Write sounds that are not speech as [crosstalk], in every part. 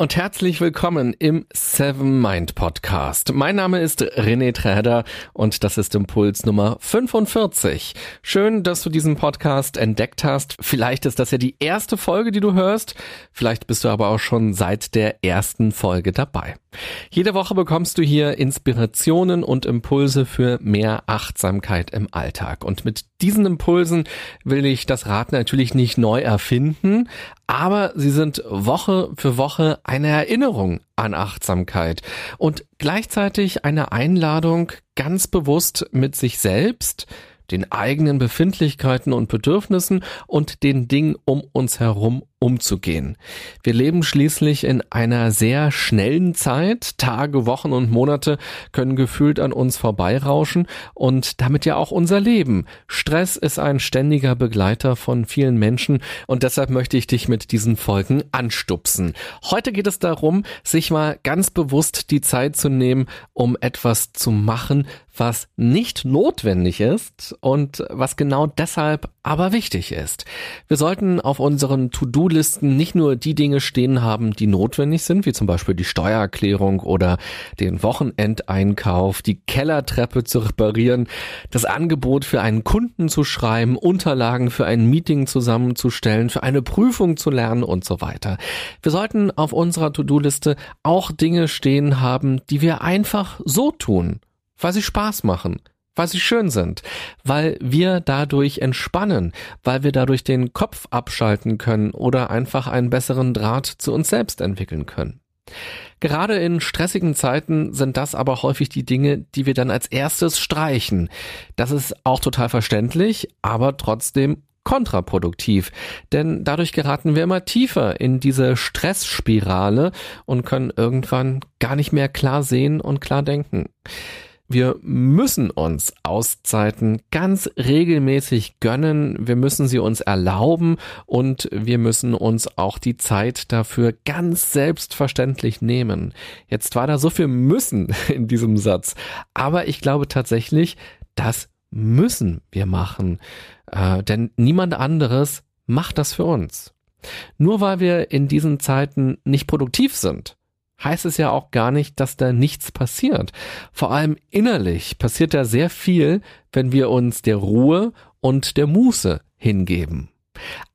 und herzlich willkommen im Seven Mind Podcast. Mein Name ist René Träder und das ist Impuls Nummer 45. Schön, dass du diesen Podcast entdeckt hast. Vielleicht ist das ja die erste Folge, die du hörst. Vielleicht bist du aber auch schon seit der ersten Folge dabei. Jede Woche bekommst du hier Inspirationen und Impulse für mehr Achtsamkeit im Alltag. Und mit diesen Impulsen will ich das Rad natürlich nicht neu erfinden, aber sie sind Woche für Woche eine Erinnerung an Achtsamkeit und gleichzeitig eine Einladung, ganz bewusst mit sich selbst, den eigenen Befindlichkeiten und Bedürfnissen und den Dingen um uns herum umzugehen. Wir leben schließlich in einer sehr schnellen Zeit. Tage, Wochen und Monate können gefühlt an uns vorbeirauschen und damit ja auch unser Leben. Stress ist ein ständiger Begleiter von vielen Menschen und deshalb möchte ich dich mit diesen Folgen anstupsen. Heute geht es darum, sich mal ganz bewusst die Zeit zu nehmen, um etwas zu machen, was nicht notwendig ist und was genau deshalb aber wichtig ist. Wir sollten auf unseren To-Do-Listen nicht nur die Dinge stehen haben, die notwendig sind, wie zum Beispiel die Steuererklärung oder den Wochenendeinkauf, die Kellertreppe zu reparieren, das Angebot für einen Kunden zu schreiben, Unterlagen für ein Meeting zusammenzustellen, für eine Prüfung zu lernen und so weiter. Wir sollten auf unserer To-Do-Liste auch Dinge stehen haben, die wir einfach so tun, weil sie Spaß machen weil sie schön sind, weil wir dadurch entspannen, weil wir dadurch den Kopf abschalten können oder einfach einen besseren Draht zu uns selbst entwickeln können. Gerade in stressigen Zeiten sind das aber häufig die Dinge, die wir dann als erstes streichen. Das ist auch total verständlich, aber trotzdem kontraproduktiv, denn dadurch geraten wir immer tiefer in diese Stressspirale und können irgendwann gar nicht mehr klar sehen und klar denken. Wir müssen uns Auszeiten ganz regelmäßig gönnen, wir müssen sie uns erlauben und wir müssen uns auch die Zeit dafür ganz selbstverständlich nehmen. Jetzt war da so viel müssen [laughs] in diesem Satz, aber ich glaube tatsächlich, das müssen wir machen, äh, denn niemand anderes macht das für uns. Nur weil wir in diesen Zeiten nicht produktiv sind, heißt es ja auch gar nicht, dass da nichts passiert. Vor allem innerlich passiert da sehr viel, wenn wir uns der Ruhe und der Muße hingeben.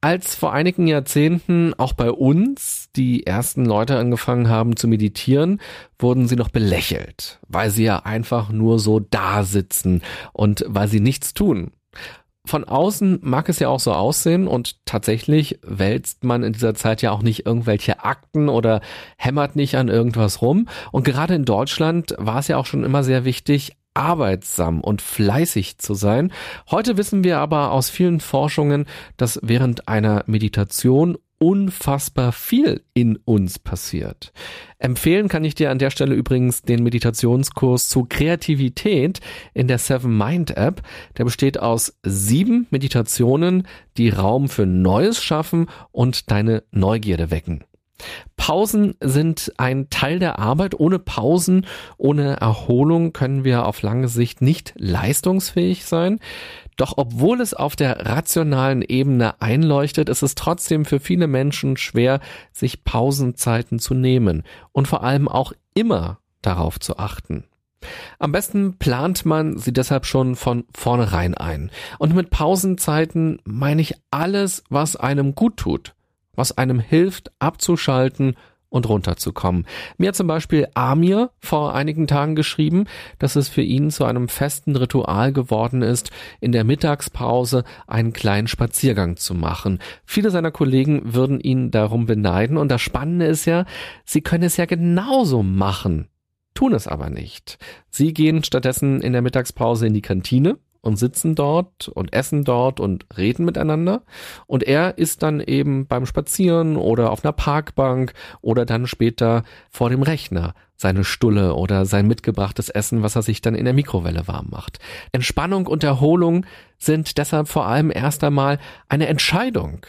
Als vor einigen Jahrzehnten auch bei uns die ersten Leute angefangen haben zu meditieren, wurden sie noch belächelt, weil sie ja einfach nur so da sitzen und weil sie nichts tun von außen mag es ja auch so aussehen und tatsächlich wälzt man in dieser Zeit ja auch nicht irgendwelche Akten oder hämmert nicht an irgendwas rum. Und gerade in Deutschland war es ja auch schon immer sehr wichtig, arbeitsam und fleißig zu sein. Heute wissen wir aber aus vielen Forschungen, dass während einer Meditation unfassbar viel in uns passiert. Empfehlen kann ich dir an der Stelle übrigens den Meditationskurs zu Kreativität in der Seven Mind App. Der besteht aus sieben Meditationen, die Raum für Neues schaffen und deine Neugierde wecken. Pausen sind ein Teil der Arbeit. Ohne Pausen, ohne Erholung können wir auf lange Sicht nicht leistungsfähig sein. Doch obwohl es auf der rationalen Ebene einleuchtet, ist es trotzdem für viele Menschen schwer, sich Pausenzeiten zu nehmen und vor allem auch immer darauf zu achten. Am besten plant man sie deshalb schon von vornherein ein. Und mit Pausenzeiten meine ich alles, was einem gut tut was einem hilft, abzuschalten und runterzukommen. Mir hat zum Beispiel Amir vor einigen Tagen geschrieben, dass es für ihn zu einem festen Ritual geworden ist, in der Mittagspause einen kleinen Spaziergang zu machen. Viele seiner Kollegen würden ihn darum beneiden und das Spannende ist ja, sie können es ja genauso machen, tun es aber nicht. Sie gehen stattdessen in der Mittagspause in die Kantine und sitzen dort und essen dort und reden miteinander. Und er ist dann eben beim Spazieren oder auf einer Parkbank oder dann später vor dem Rechner seine Stulle oder sein mitgebrachtes Essen, was er sich dann in der Mikrowelle warm macht. Entspannung und Erholung sind deshalb vor allem erst einmal eine Entscheidung.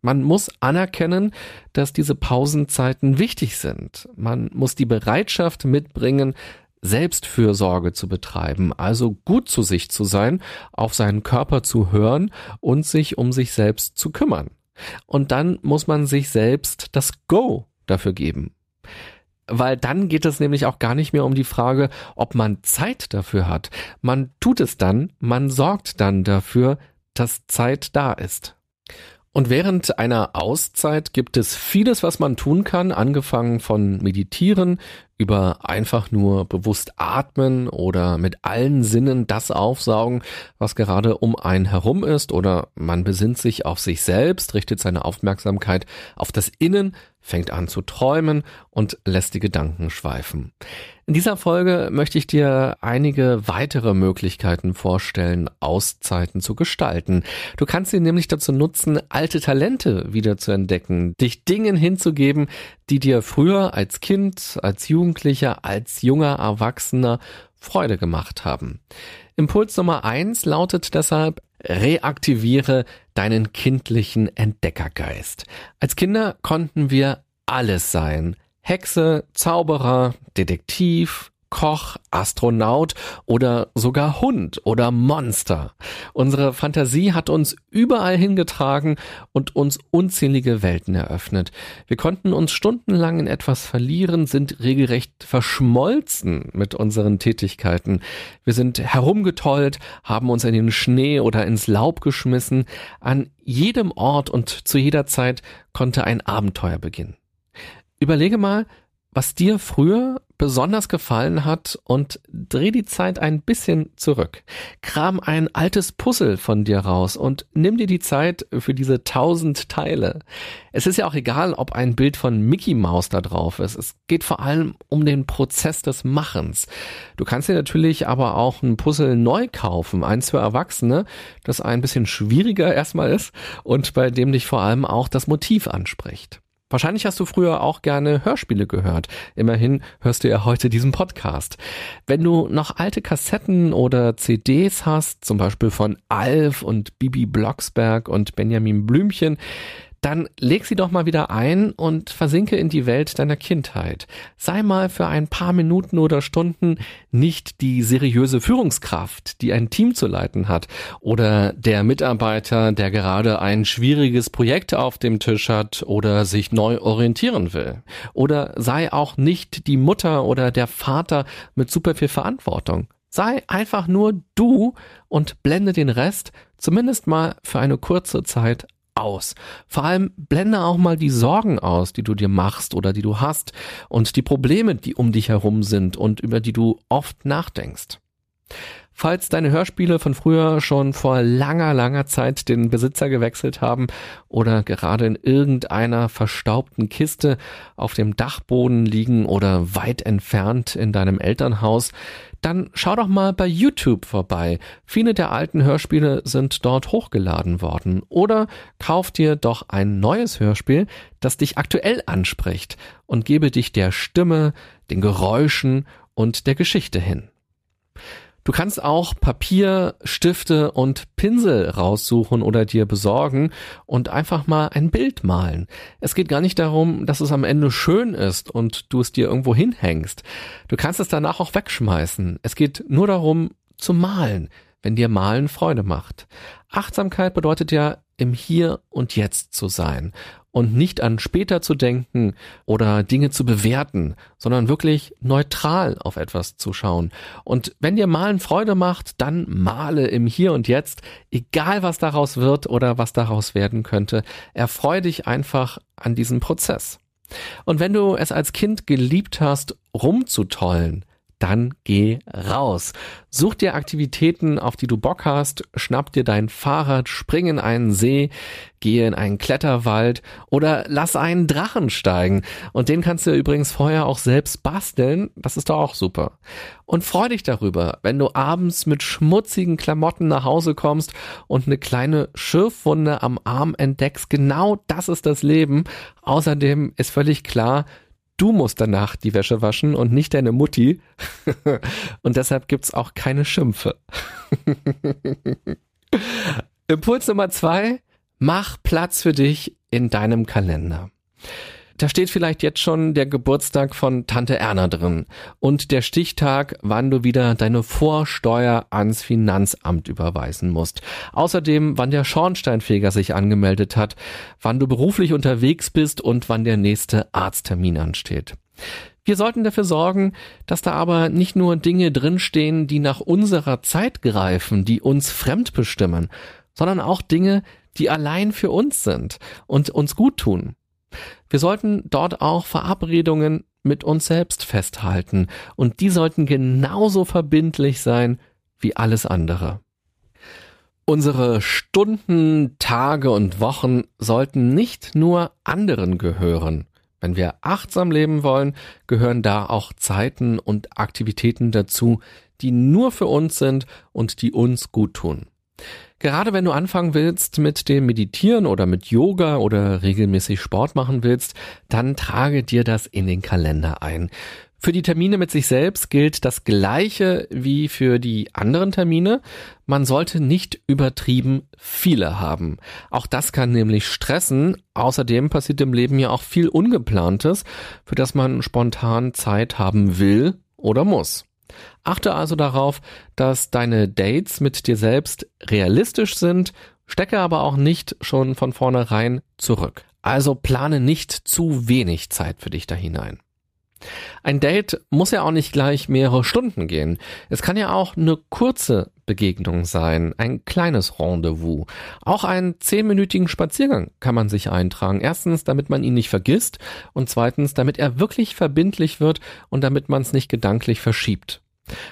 Man muss anerkennen, dass diese Pausenzeiten wichtig sind. Man muss die Bereitschaft mitbringen, Selbstfürsorge zu betreiben, also gut zu sich zu sein, auf seinen Körper zu hören und sich um sich selbst zu kümmern. Und dann muss man sich selbst das Go dafür geben. Weil dann geht es nämlich auch gar nicht mehr um die Frage, ob man Zeit dafür hat. Man tut es dann, man sorgt dann dafür, dass Zeit da ist. Und während einer Auszeit gibt es vieles, was man tun kann, angefangen von Meditieren über einfach nur bewusst atmen oder mit allen Sinnen das aufsaugen, was gerade um einen herum ist, oder man besinnt sich auf sich selbst, richtet seine Aufmerksamkeit auf das Innen, fängt an zu träumen und lässt die Gedanken schweifen. In dieser Folge möchte ich dir einige weitere Möglichkeiten vorstellen, Auszeiten zu gestalten. Du kannst sie nämlich dazu nutzen, alte Talente wieder zu entdecken, dich Dingen hinzugeben, die dir früher als Kind, als Jugendlicher, als junger Erwachsener Freude gemacht haben. Impuls Nummer eins lautet deshalb, reaktiviere deinen kindlichen Entdeckergeist. Als Kinder konnten wir alles sein. Hexe, Zauberer, Detektiv, Koch, Astronaut oder sogar Hund oder Monster. Unsere Fantasie hat uns überall hingetragen und uns unzählige Welten eröffnet. Wir konnten uns stundenlang in etwas verlieren, sind regelrecht verschmolzen mit unseren Tätigkeiten. Wir sind herumgetollt, haben uns in den Schnee oder ins Laub geschmissen. An jedem Ort und zu jeder Zeit konnte ein Abenteuer beginnen. Überlege mal, was dir früher besonders gefallen hat und dreh die Zeit ein bisschen zurück. Kram ein altes Puzzle von dir raus und nimm dir die Zeit für diese tausend Teile. Es ist ja auch egal, ob ein Bild von Mickey Mouse da drauf ist. Es geht vor allem um den Prozess des Machens. Du kannst dir natürlich aber auch ein Puzzle neu kaufen, eins für Erwachsene, das ein bisschen schwieriger erstmal ist und bei dem dich vor allem auch das Motiv anspricht. Wahrscheinlich hast du früher auch gerne Hörspiele gehört. Immerhin hörst du ja heute diesen Podcast. Wenn du noch alte Kassetten oder CDs hast, zum Beispiel von Alf und Bibi Blocksberg und Benjamin Blümchen, dann leg sie doch mal wieder ein und versinke in die Welt deiner Kindheit. Sei mal für ein paar Minuten oder Stunden nicht die seriöse Führungskraft, die ein Team zu leiten hat, oder der Mitarbeiter, der gerade ein schwieriges Projekt auf dem Tisch hat oder sich neu orientieren will. Oder sei auch nicht die Mutter oder der Vater mit super viel Verantwortung. Sei einfach nur du und blende den Rest zumindest mal für eine kurze Zeit aus. Vor allem blende auch mal die Sorgen aus, die du dir machst oder die du hast und die Probleme, die um dich herum sind und über die du oft nachdenkst. Falls deine Hörspiele von früher schon vor langer, langer Zeit den Besitzer gewechselt haben oder gerade in irgendeiner verstaubten Kiste auf dem Dachboden liegen oder weit entfernt in deinem Elternhaus, dann schau doch mal bei YouTube vorbei. Viele der alten Hörspiele sind dort hochgeladen worden. Oder kauf dir doch ein neues Hörspiel, das dich aktuell anspricht und gebe dich der Stimme, den Geräuschen und der Geschichte hin. Du kannst auch Papier, Stifte und Pinsel raussuchen oder dir besorgen und einfach mal ein Bild malen. Es geht gar nicht darum, dass es am Ende schön ist und du es dir irgendwo hinhängst. Du kannst es danach auch wegschmeißen. Es geht nur darum, zu malen, wenn dir Malen Freude macht. Achtsamkeit bedeutet ja, im Hier und Jetzt zu sein und nicht an später zu denken oder Dinge zu bewerten, sondern wirklich neutral auf etwas zu schauen. Und wenn dir Malen Freude macht, dann male im Hier und Jetzt, egal was daraus wird oder was daraus werden könnte. Erfreu dich einfach an diesem Prozess. Und wenn du es als Kind geliebt hast, rumzutollen, dann geh raus. Such dir Aktivitäten, auf die du Bock hast, schnapp dir dein Fahrrad, spring in einen See, gehe in einen Kletterwald oder lass einen Drachen steigen. Und den kannst du übrigens vorher auch selbst basteln. Das ist doch auch super. Und freu dich darüber, wenn du abends mit schmutzigen Klamotten nach Hause kommst und eine kleine Schürfwunde am Arm entdeckst. Genau das ist das Leben. Außerdem ist völlig klar, Du musst danach die Wäsche waschen und nicht deine Mutti. [laughs] und deshalb gibt's auch keine Schimpfe. [laughs] Impuls Nummer zwei, mach Platz für dich in deinem Kalender. Da steht vielleicht jetzt schon der Geburtstag von Tante Erna drin und der Stichtag, wann du wieder deine Vorsteuer ans Finanzamt überweisen musst. Außerdem, wann der Schornsteinfeger sich angemeldet hat, wann du beruflich unterwegs bist und wann der nächste Arzttermin ansteht. Wir sollten dafür sorgen, dass da aber nicht nur Dinge drinstehen, die nach unserer Zeit greifen, die uns fremd bestimmen, sondern auch Dinge, die allein für uns sind und uns gut tun. Wir sollten dort auch Verabredungen mit uns selbst festhalten und die sollten genauso verbindlich sein wie alles andere. Unsere Stunden, Tage und Wochen sollten nicht nur anderen gehören. Wenn wir achtsam leben wollen, gehören da auch Zeiten und Aktivitäten dazu, die nur für uns sind und die uns gut tun. Gerade wenn du anfangen willst mit dem Meditieren oder mit Yoga oder regelmäßig Sport machen willst, dann trage dir das in den Kalender ein. Für die Termine mit sich selbst gilt das Gleiche wie für die anderen Termine. Man sollte nicht übertrieben viele haben. Auch das kann nämlich stressen. Außerdem passiert im Leben ja auch viel Ungeplantes, für das man spontan Zeit haben will oder muss. Achte also darauf, dass deine Dates mit dir selbst realistisch sind, stecke aber auch nicht schon von vornherein zurück. Also plane nicht zu wenig Zeit für dich da hinein. Ein Date muss ja auch nicht gleich mehrere Stunden gehen. Es kann ja auch eine kurze Begegnung sein, ein kleines Rendezvous. Auch einen zehnminütigen Spaziergang kann man sich eintragen. Erstens, damit man ihn nicht vergisst und zweitens, damit er wirklich verbindlich wird und damit man es nicht gedanklich verschiebt.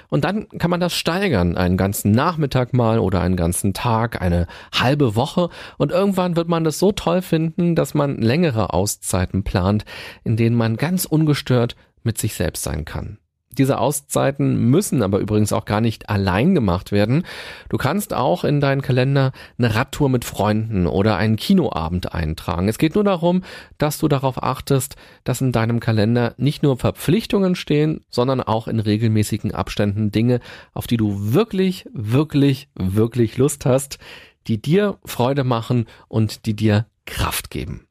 Und dann kann man das steigern, einen ganzen Nachmittag mal oder einen ganzen Tag, eine halbe Woche. Und irgendwann wird man das so toll finden, dass man längere Auszeiten plant, in denen man ganz ungestört mit sich selbst sein kann. Diese Auszeiten müssen aber übrigens auch gar nicht allein gemacht werden. Du kannst auch in deinen Kalender eine Radtour mit Freunden oder einen Kinoabend eintragen. Es geht nur darum, dass du darauf achtest, dass in deinem Kalender nicht nur Verpflichtungen stehen, sondern auch in regelmäßigen Abständen Dinge, auf die du wirklich, wirklich, wirklich Lust hast, die dir Freude machen und die dir Kraft geben.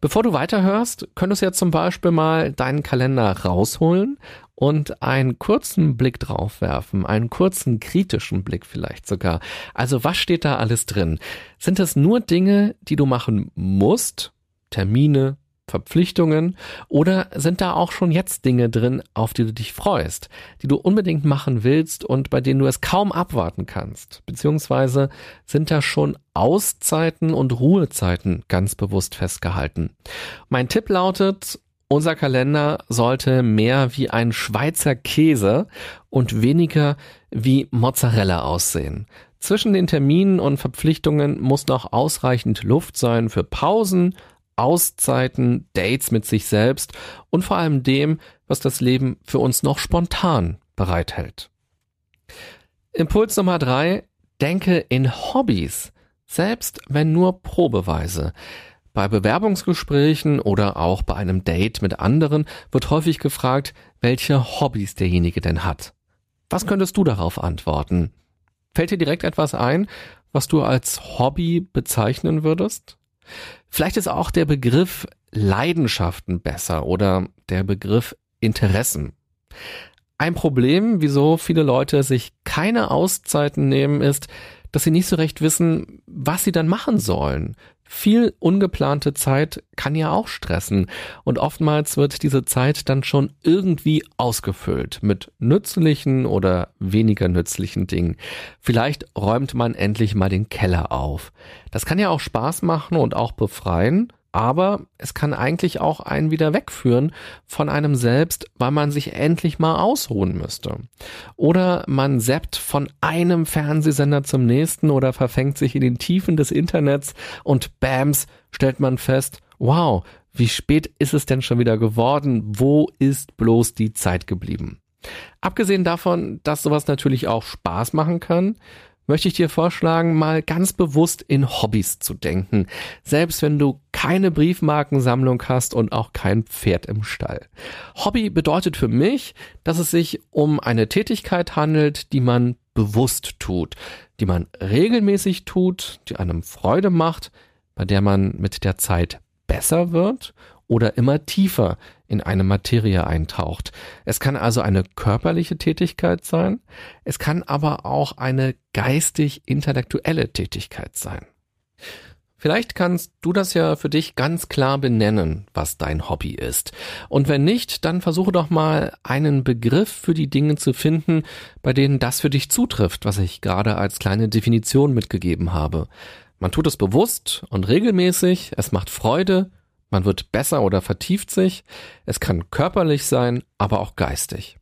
Bevor du weiterhörst, könntest du jetzt zum Beispiel mal deinen Kalender rausholen und einen kurzen Blick drauf werfen, einen kurzen kritischen Blick vielleicht sogar. Also was steht da alles drin? Sind es nur Dinge, die du machen musst? Termine, Verpflichtungen oder sind da auch schon jetzt Dinge drin, auf die du dich freust, die du unbedingt machen willst und bei denen du es kaum abwarten kannst? Beziehungsweise sind da schon Auszeiten und Ruhezeiten ganz bewusst festgehalten? Mein Tipp lautet, unser Kalender sollte mehr wie ein Schweizer Käse und weniger wie Mozzarella aussehen. Zwischen den Terminen und Verpflichtungen muss noch ausreichend Luft sein für Pausen, Auszeiten, Dates mit sich selbst und vor allem dem, was das Leben für uns noch spontan bereithält. Impuls Nummer drei, denke in Hobbys, selbst wenn nur probeweise. Bei Bewerbungsgesprächen oder auch bei einem Date mit anderen wird häufig gefragt, welche Hobbys derjenige denn hat. Was könntest du darauf antworten? Fällt dir direkt etwas ein, was du als Hobby bezeichnen würdest? Vielleicht ist auch der Begriff Leidenschaften besser oder der Begriff Interessen. Ein Problem, wieso viele Leute sich keine Auszeiten nehmen, ist, dass sie nicht so recht wissen, was sie dann machen sollen. Viel ungeplante Zeit kann ja auch stressen und oftmals wird diese Zeit dann schon irgendwie ausgefüllt mit nützlichen oder weniger nützlichen Dingen. Vielleicht räumt man endlich mal den Keller auf. Das kann ja auch Spaß machen und auch befreien, aber es kann eigentlich auch einen wieder wegführen von einem selbst, weil man sich endlich mal ausruhen müsste. Oder man seppt von einem Fernsehsender zum nächsten oder verfängt sich in den Tiefen des Internets und bams, stellt man fest, wow, wie spät ist es denn schon wieder geworden? Wo ist bloß die Zeit geblieben? Abgesehen davon, dass sowas natürlich auch Spaß machen kann, möchte ich dir vorschlagen, mal ganz bewusst in Hobbys zu denken, selbst wenn du keine Briefmarkensammlung hast und auch kein Pferd im Stall. Hobby bedeutet für mich, dass es sich um eine Tätigkeit handelt, die man bewusst tut, die man regelmäßig tut, die einem Freude macht, bei der man mit der Zeit besser wird oder immer tiefer in eine Materie eintaucht. Es kann also eine körperliche Tätigkeit sein, es kann aber auch eine geistig-intellektuelle Tätigkeit sein. Vielleicht kannst du das ja für dich ganz klar benennen, was dein Hobby ist. Und wenn nicht, dann versuche doch mal einen Begriff für die Dinge zu finden, bei denen das für dich zutrifft, was ich gerade als kleine Definition mitgegeben habe. Man tut es bewusst und regelmäßig, es macht Freude, man wird besser oder vertieft sich, es kann körperlich sein, aber auch geistig.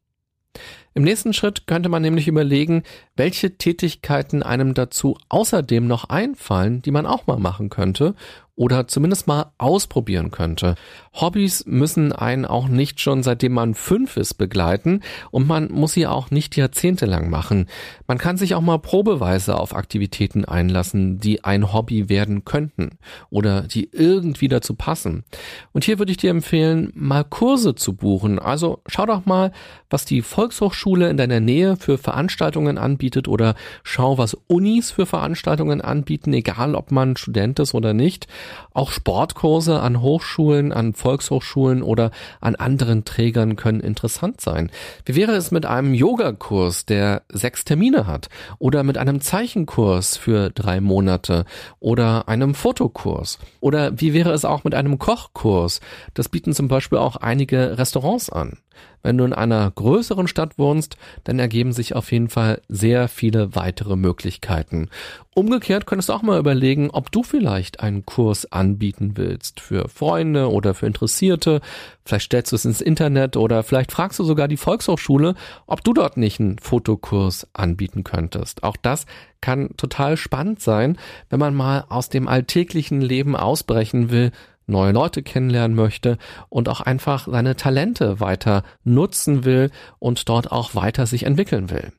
Im nächsten Schritt könnte man nämlich überlegen, welche Tätigkeiten einem dazu außerdem noch einfallen, die man auch mal machen könnte oder zumindest mal ausprobieren könnte. Hobbys müssen einen auch nicht schon seitdem man fünf ist begleiten und man muss sie auch nicht jahrzehntelang machen. Man kann sich auch mal probeweise auf Aktivitäten einlassen, die ein Hobby werden könnten oder die irgendwie dazu passen. Und hier würde ich dir empfehlen, mal Kurse zu buchen. Also schau doch mal, was die Volkshochschule in deiner Nähe für Veranstaltungen anbietet oder schau, was Unis für Veranstaltungen anbieten, egal ob man Student ist oder nicht. Auch Sportkurse an Hochschulen, an Volkshochschulen oder an anderen Trägern können interessant sein. Wie wäre es mit einem Yogakurs, der sechs Termine hat? Oder mit einem Zeichenkurs für drei Monate? Oder einem Fotokurs? Oder wie wäre es auch mit einem Kochkurs? Das bieten zum Beispiel auch einige Restaurants an. Wenn du in einer größeren Stadt wohnst, dann ergeben sich auf jeden Fall sehr viele weitere Möglichkeiten. Umgekehrt könntest du auch mal überlegen, ob du vielleicht einen Kurs anbieten willst für Freunde oder für Interessierte. Vielleicht stellst du es ins Internet oder vielleicht fragst du sogar die Volkshochschule, ob du dort nicht einen Fotokurs anbieten könntest. Auch das kann total spannend sein, wenn man mal aus dem alltäglichen Leben ausbrechen will neue Leute kennenlernen möchte und auch einfach seine Talente weiter nutzen will und dort auch weiter sich entwickeln will.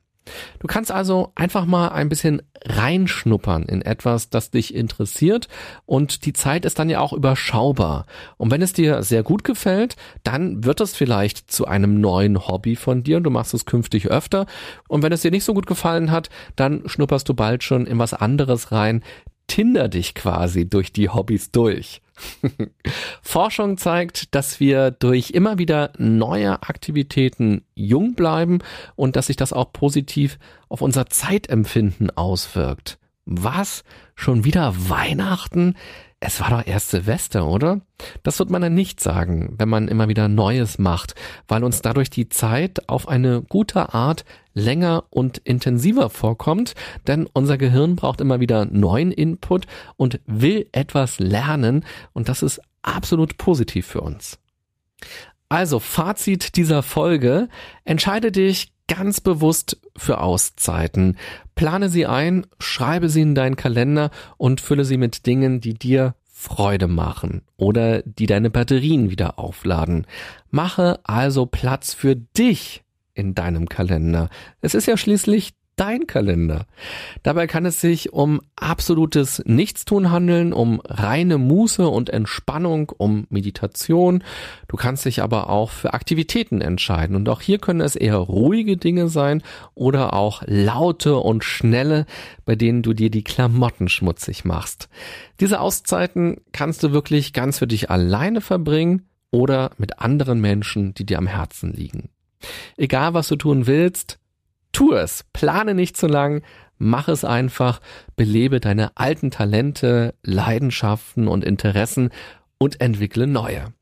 Du kannst also einfach mal ein bisschen reinschnuppern in etwas, das dich interessiert und die Zeit ist dann ja auch überschaubar. Und wenn es dir sehr gut gefällt, dann wird es vielleicht zu einem neuen Hobby von dir und du machst es künftig öfter. Und wenn es dir nicht so gut gefallen hat, dann schnupperst du bald schon in was anderes rein, Tinder dich quasi durch die Hobbys durch. [laughs] Forschung zeigt, dass wir durch immer wieder neue Aktivitäten jung bleiben und dass sich das auch positiv auf unser Zeitempfinden auswirkt. Was? Schon wieder Weihnachten? Es war doch erst Silvester, oder? Das wird man dann nicht sagen, wenn man immer wieder Neues macht, weil uns dadurch die Zeit auf eine gute Art länger und intensiver vorkommt, denn unser Gehirn braucht immer wieder neuen Input und will etwas lernen und das ist absolut positiv für uns. Also Fazit dieser Folge, entscheide dich ganz bewusst für Auszeiten. Plane sie ein, schreibe sie in deinen Kalender und fülle sie mit Dingen, die dir Freude machen oder die deine Batterien wieder aufladen. Mache also Platz für dich in deinem Kalender. Es ist ja schließlich dein Kalender. Dabei kann es sich um absolutes Nichtstun handeln, um reine Muße und Entspannung, um Meditation. Du kannst dich aber auch für Aktivitäten entscheiden. Und auch hier können es eher ruhige Dinge sein oder auch laute und schnelle, bei denen du dir die Klamotten schmutzig machst. Diese Auszeiten kannst du wirklich ganz für dich alleine verbringen oder mit anderen Menschen, die dir am Herzen liegen. Egal was du tun willst, Tu es, plane nicht zu lang, mach es einfach, belebe deine alten Talente, Leidenschaften und Interessen und entwickle neue.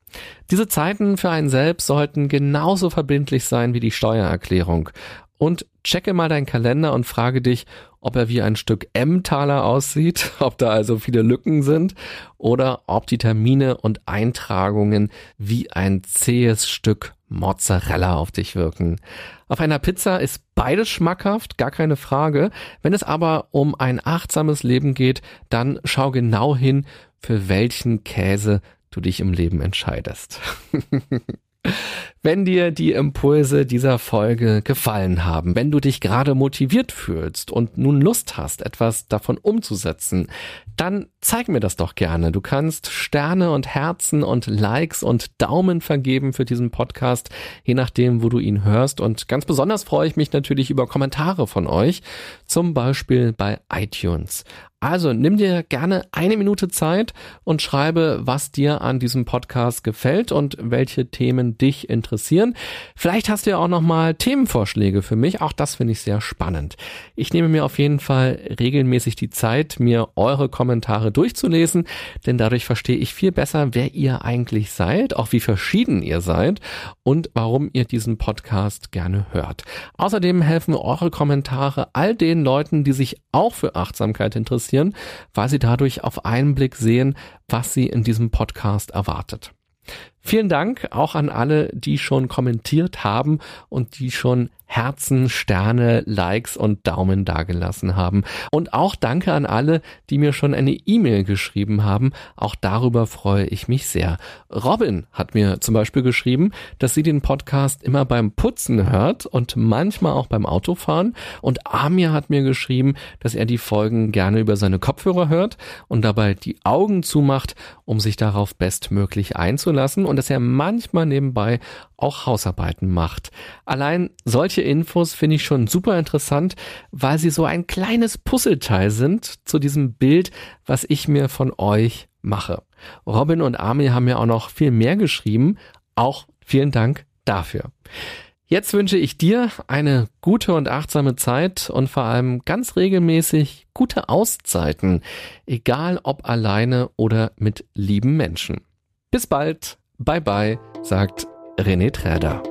Diese Zeiten für einen selbst sollten genauso verbindlich sein wie die Steuererklärung. Und checke mal deinen Kalender und frage dich, ob er wie ein Stück Emmentaler aussieht, [laughs] ob da also viele Lücken sind oder ob die Termine und Eintragungen wie ein zähes Stück Mozzarella auf dich wirken. Auf einer Pizza ist beides schmackhaft, gar keine Frage. Wenn es aber um ein achtsames Leben geht, dann schau genau hin, für welchen Käse du dich im Leben entscheidest. [laughs] Wenn dir die Impulse dieser Folge gefallen haben, wenn du dich gerade motiviert fühlst und nun Lust hast, etwas davon umzusetzen, dann zeig mir das doch gerne. Du kannst Sterne und Herzen und Likes und Daumen vergeben für diesen Podcast, je nachdem, wo du ihn hörst. Und ganz besonders freue ich mich natürlich über Kommentare von euch, zum Beispiel bei iTunes Also nimm dir gerne eine Minute Zeit und schreibe, was dir an diesem Podcast gefällt und welche Themen dich interessieren. Vielleicht hast du ja auch noch mal Themenvorschläge für mich. Auch das finde ich sehr spannend. Ich nehme mir auf jeden Fall regelmäßig die Zeit, mir eure Kommentare durchzulesen, denn dadurch verstehe ich viel besser, wer ihr eigentlich seid, auch wie verschieden ihr seid und warum ihr diesen Podcast gerne hört. Außerdem helfen eure Kommentare all den Leuten, die sich auch für Achtsamkeit interessieren, weil sie dadurch auf einen Blick sehen, was sie in diesem Podcast erwartet. Vielen Dank auch an alle, die schon kommentiert haben und die schon Herzen, Sterne, Likes und Daumen dagelassen haben. Und auch danke an alle, die mir schon eine E-Mail geschrieben haben. Auch darüber freue ich mich sehr. Robin hat mir zum Beispiel geschrieben, dass sie den Podcast immer beim Putzen hört und manchmal auch beim Autofahren. Und Amir hat mir geschrieben, dass er die Folgen gerne über seine Kopfhörer hört und dabei die Augen zumacht, um sich darauf bestmöglich einzulassen und dass er manchmal nebenbei auch Hausarbeiten macht. Allein solche Infos finde ich schon super interessant, weil sie so ein kleines Puzzleteil sind zu diesem Bild, was ich mir von euch mache. Robin und Ami haben mir auch noch viel mehr geschrieben. Auch vielen Dank dafür. Jetzt wünsche ich dir eine gute und achtsame Zeit und vor allem ganz regelmäßig gute Auszeiten, egal ob alleine oder mit lieben Menschen. Bis bald, bye bye, sagt René Träder.